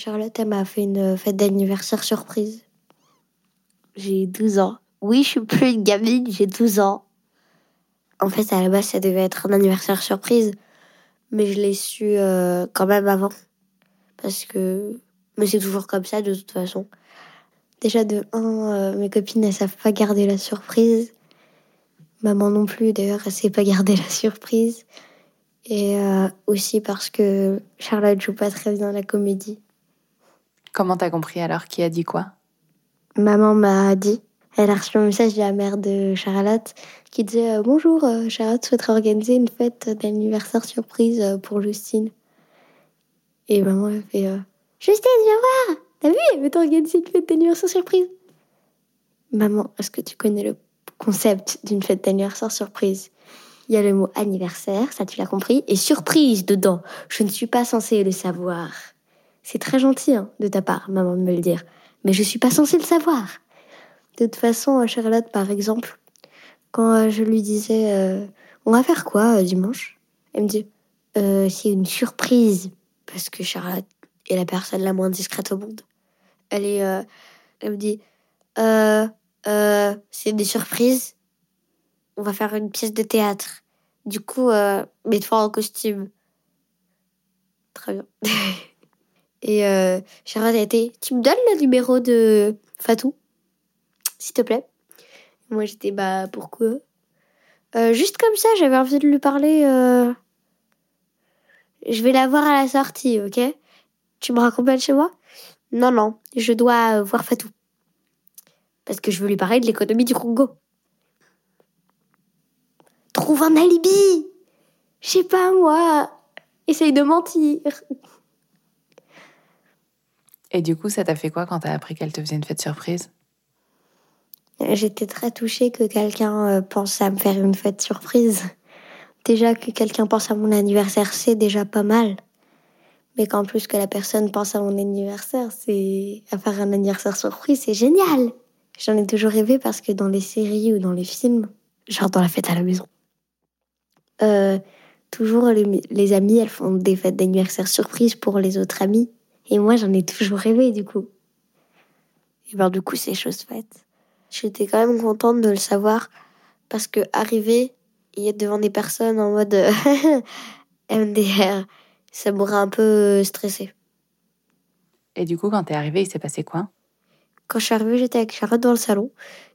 Charlotte, elle m'a fait une fête d'anniversaire surprise. J'ai 12 ans. Oui, je suis plus une gamine, j'ai 12 ans. En fait, à la base, ça devait être un anniversaire surprise, mais je l'ai su euh, quand même avant. Parce que. Mais c'est toujours comme ça, de toute façon. Déjà, de 1, euh, mes copines, elles savent pas garder la surprise. Maman non plus, d'ailleurs, elle sait pas garder la surprise. Et euh, aussi parce que Charlotte joue pas très bien la comédie. Comment t'as compris alors Qui a dit quoi? Maman m'a dit. Elle a reçu un message de la mère de Charlotte qui disait euh, Bonjour, euh, Charlotte souhaiterait organiser une fête d'anniversaire surprise euh, pour Justine. Et maman a fait Justine, viens voir T'as vu, elle veut t'organiser une fête d'anniversaire surprise. Maman, est-ce que tu connais le concept d'une fête d'anniversaire surprise? Il y a le mot anniversaire, ça tu l'as compris, et surprise dedans. Je ne suis pas censée le savoir. C'est très gentil hein, de ta part, maman, de me le dire. Mais je suis pas censée le savoir. De toute façon, euh, Charlotte, par exemple, quand euh, je lui disais euh, On va faire quoi dimanche? Elle me dit C'est une surprise. Parce que Charlotte est la personne la moins discrète au monde. Elle est. elle me dit. C'est des surprises. On va faire une pièce de théâtre. Du coup, mets-toi en costume. Très bien. Et euh, été Tu me donnes le numéro de Fatou? S'il te plaît. Moi j'étais Bah pourquoi? Euh, Juste comme ça, j'avais envie de lui parler. euh, Je vais la voir à la sortie, ok? Tu me raccompagnes chez moi? Non, non, je dois euh, voir Fatou. Parce que je veux lui parler de l'économie du Congo. Trouve un alibi! Je sais pas moi. Essaye de mentir Et du coup, ça t'a fait quoi quand t'as appris qu'elle te faisait une fête surprise? J'étais très touchée que quelqu'un euh, pense à me faire une fête surprise. Déjà que quelqu'un pense à mon anniversaire, c'est déjà pas mal. Mais qu'en plus que la personne pense à mon anniversaire, c'est à faire un anniversaire surprise, c'est génial. J'en ai toujours rêvé parce que dans les séries ou dans les films, genre dans la fête à la maison, euh, toujours les, les amis, elles font des fêtes d'anniversaire surprise pour les autres amis. Et moi, j'en ai toujours rêvé du coup. Et ben du coup, c'est chose faite. J'étais quand même contente de le savoir parce que arriver et être devant des personnes en mode euh, MDR, ça m'aurait un peu stressé. Et du coup, quand t'es arrivée, il s'est passé quoi? Quand je suis arrivée, j'étais avec Charlotte dans le salon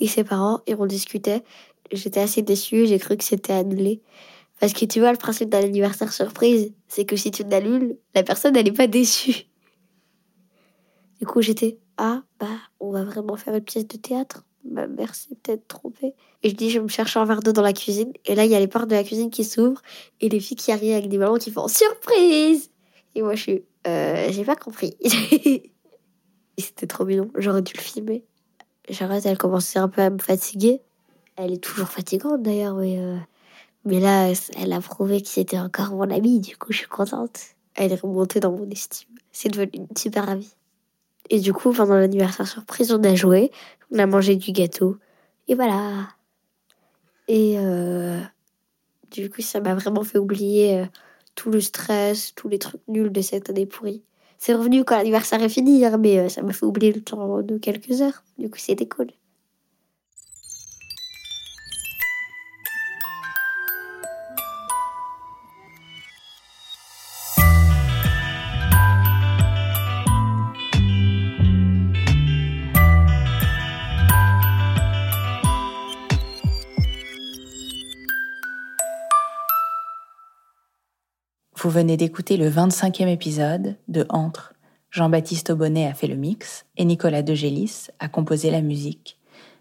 et ses parents et on discutait. J'étais assez déçue, j'ai cru que c'était annulé. Parce que tu vois, le principe d'un anniversaire surprise, c'est que si tu l'annules, la personne, elle n'est pas déçue. Du coup, j'étais, ah, bah, on va vraiment faire une pièce de théâtre. Bah, merci, peut-être trompé. Et je dis, je me chercher un verre d'eau dans la cuisine. Et là, il y a les portes de la cuisine qui s'ouvrent et les filles qui arrivent avec des ballons qui font surprise. Et moi, je suis, euh, j'ai pas compris. C'était trop mignon. J'aurais dû le filmer. Charlotte, elle commençait un peu à me fatiguer. Elle est toujours fatigante d'ailleurs, mais, euh, mais là, elle a prouvé que c'était encore mon amie. Du coup, je suis contente. Elle est remontée dans mon estime. C'est devenu une super amie. Et du coup, pendant l'anniversaire surprise, on a joué, on a mangé du gâteau. Et voilà. Et euh, du coup, ça m'a vraiment fait oublier euh, tout le stress, tous les trucs nuls de cette année pourrie. C'est revenu quand l'anniversaire est fini, hein, mais euh, ça m'a fait oublier le temps de quelques heures. Du coup, c'était cool. Vous venez d'écouter le 25e épisode de Entre. Jean-Baptiste Aubonnet a fait le mix et Nicolas Degélis a composé la musique.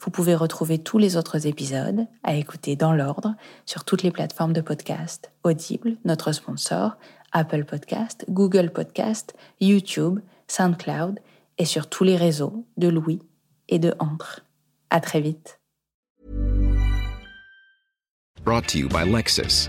Vous pouvez retrouver tous les autres épisodes à écouter dans l'ordre sur toutes les plateformes de podcast, Audible, notre sponsor, Apple Podcast, Google Podcast, YouTube, SoundCloud et sur tous les réseaux de Louis et de Entre. À très vite. Brought to you by Lexus.